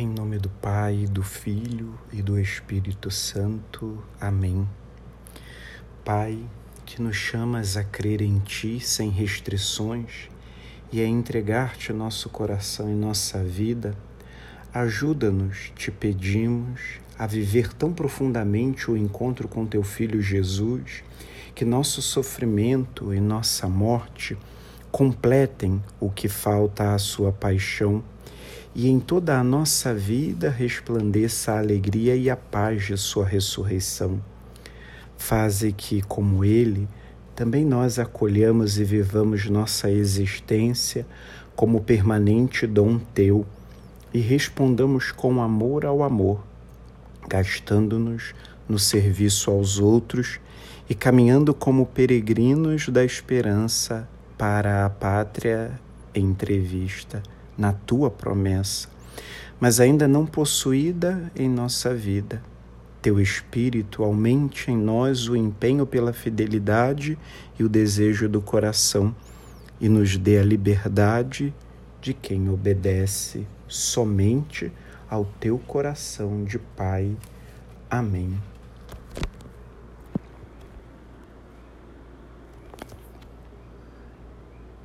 Em nome do Pai, do Filho e do Espírito Santo. Amém. Pai, que nos chamas a crer em Ti sem restrições e a entregar-te nosso coração e nossa vida, ajuda-nos, te pedimos, a viver tão profundamente o encontro com Teu Filho Jesus, que nosso sofrimento e nossa morte completem o que falta à Sua paixão e em toda a nossa vida resplandeça a alegria e a paz de Sua ressurreição. Faze que, como Ele, também nós acolhamos e vivamos nossa existência como permanente dom Teu e respondamos com amor ao amor, gastando-nos no serviço aos outros e caminhando como peregrinos da esperança para a pátria entrevista na tua promessa, mas ainda não possuída em nossa vida. Teu Espírito aumente em nós o empenho pela fidelidade e o desejo do coração e nos dê a liberdade de quem obedece somente ao teu coração de Pai. Amém.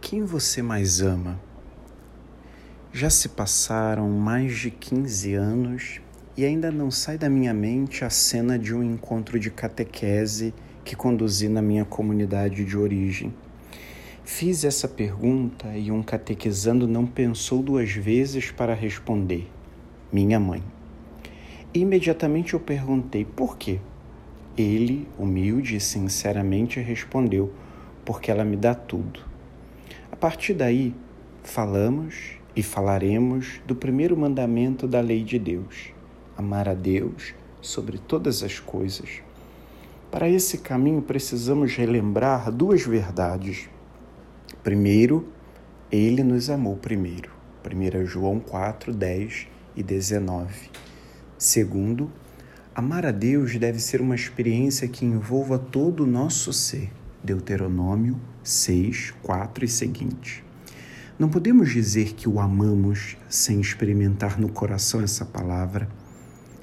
Quem você mais ama? Já se passaram mais de 15 anos e ainda não sai da minha mente a cena de um encontro de catequese que conduzi na minha comunidade de origem. Fiz essa pergunta e um catequizando não pensou duas vezes para responder: minha mãe. Imediatamente eu perguntei por quê. Ele, humilde e sinceramente, respondeu: porque ela me dá tudo. A partir daí, falamos e falaremos do primeiro mandamento da lei de Deus: amar a Deus sobre todas as coisas. Para esse caminho, precisamos relembrar duas verdades. Primeiro, ele nos amou primeiro. 1 João 4, 10 e 19. Segundo, amar a Deus deve ser uma experiência que envolva todo o nosso ser. Deuteronômio 6, 4 e seguinte. Não podemos dizer que o amamos sem experimentar no coração essa palavra.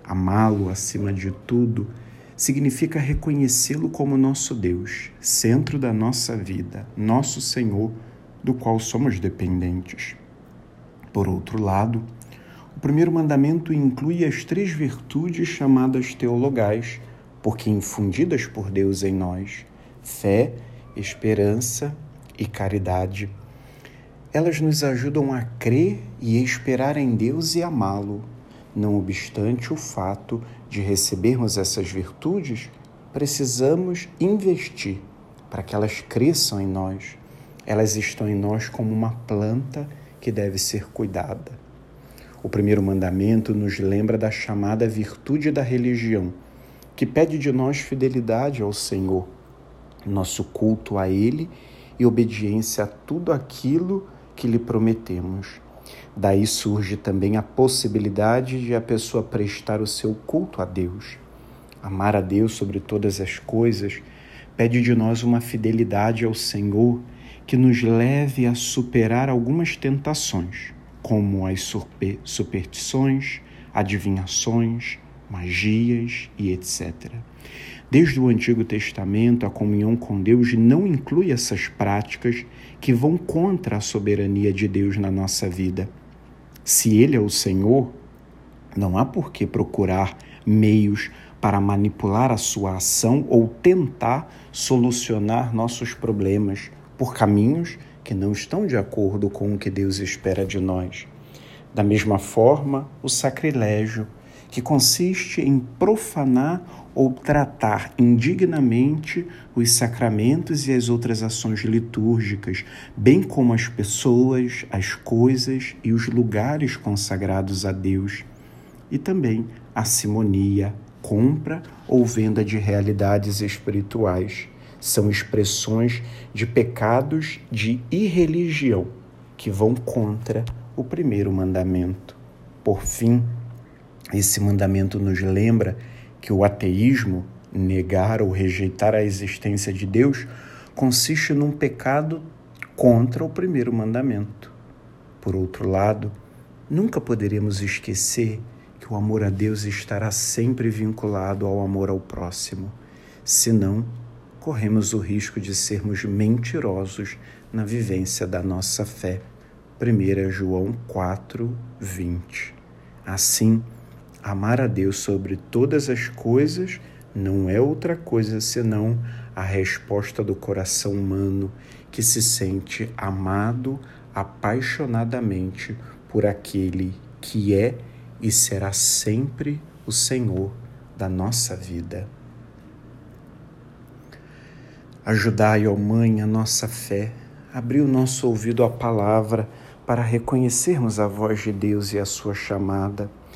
Amá-lo acima de tudo significa reconhecê-lo como nosso Deus, centro da nossa vida, nosso Senhor, do qual somos dependentes. Por outro lado, o primeiro mandamento inclui as três virtudes chamadas teologais, porque infundidas por Deus em nós: fé, esperança e caridade elas nos ajudam a crer e esperar em Deus e amá-lo. Não obstante o fato de recebermos essas virtudes, precisamos investir para que elas cresçam em nós. Elas estão em nós como uma planta que deve ser cuidada. O primeiro mandamento nos lembra da chamada virtude da religião, que pede de nós fidelidade ao Senhor, nosso culto a Ele e obediência a tudo aquilo que lhe prometemos. Daí surge também a possibilidade de a pessoa prestar o seu culto a Deus. Amar a Deus sobre todas as coisas pede de nós uma fidelidade ao Senhor que nos leve a superar algumas tentações, como as superstições, adivinhações, magias e etc. Desde o Antigo Testamento, a comunhão com Deus não inclui essas práticas que vão contra a soberania de Deus na nossa vida. Se Ele é o Senhor, não há por que procurar meios para manipular a sua ação ou tentar solucionar nossos problemas por caminhos que não estão de acordo com o que Deus espera de nós. Da mesma forma, o sacrilégio que consiste em profanar ou tratar indignamente os sacramentos e as outras ações litúrgicas, bem como as pessoas, as coisas e os lugares consagrados a Deus, e também a simonia, compra ou venda de realidades espirituais. São expressões de pecados de irreligião que vão contra o primeiro mandamento. Por fim, esse mandamento nos lembra que o ateísmo, negar ou rejeitar a existência de Deus, consiste num pecado contra o primeiro mandamento. Por outro lado, nunca poderemos esquecer que o amor a Deus estará sempre vinculado ao amor ao próximo. Senão, corremos o risco de sermos mentirosos na vivência da nossa fé. 1 João 4, 20. Assim, amar a Deus sobre todas as coisas não é outra coisa senão a resposta do coração humano que se sente amado apaixonadamente por aquele que é e será sempre o Senhor da nossa vida. Ajudai, ó Mãe, a nossa fé, abrir o nosso ouvido à palavra para reconhecermos a voz de Deus e a sua chamada.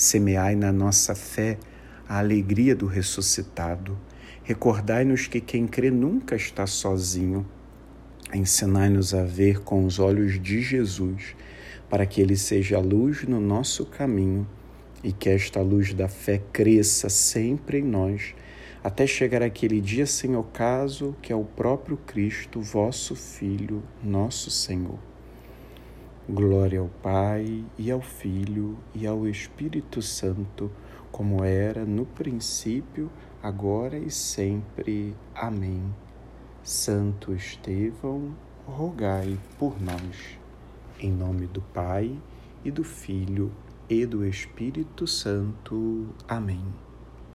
Semeai na nossa fé a alegria do ressuscitado. Recordai-nos que quem crê nunca está sozinho. Ensinai-nos a ver com os olhos de Jesus, para que ele seja a luz no nosso caminho e que esta luz da fé cresça sempre em nós até chegar aquele dia sem ocaso, que é o próprio Cristo, vosso Filho, nosso Senhor. Glória ao Pai, e ao Filho, e ao Espírito Santo, como era no princípio, agora e sempre. Amém. Santo Estevão, rogai por nós. Em nome do Pai, e do Filho, e do Espírito Santo. Amém.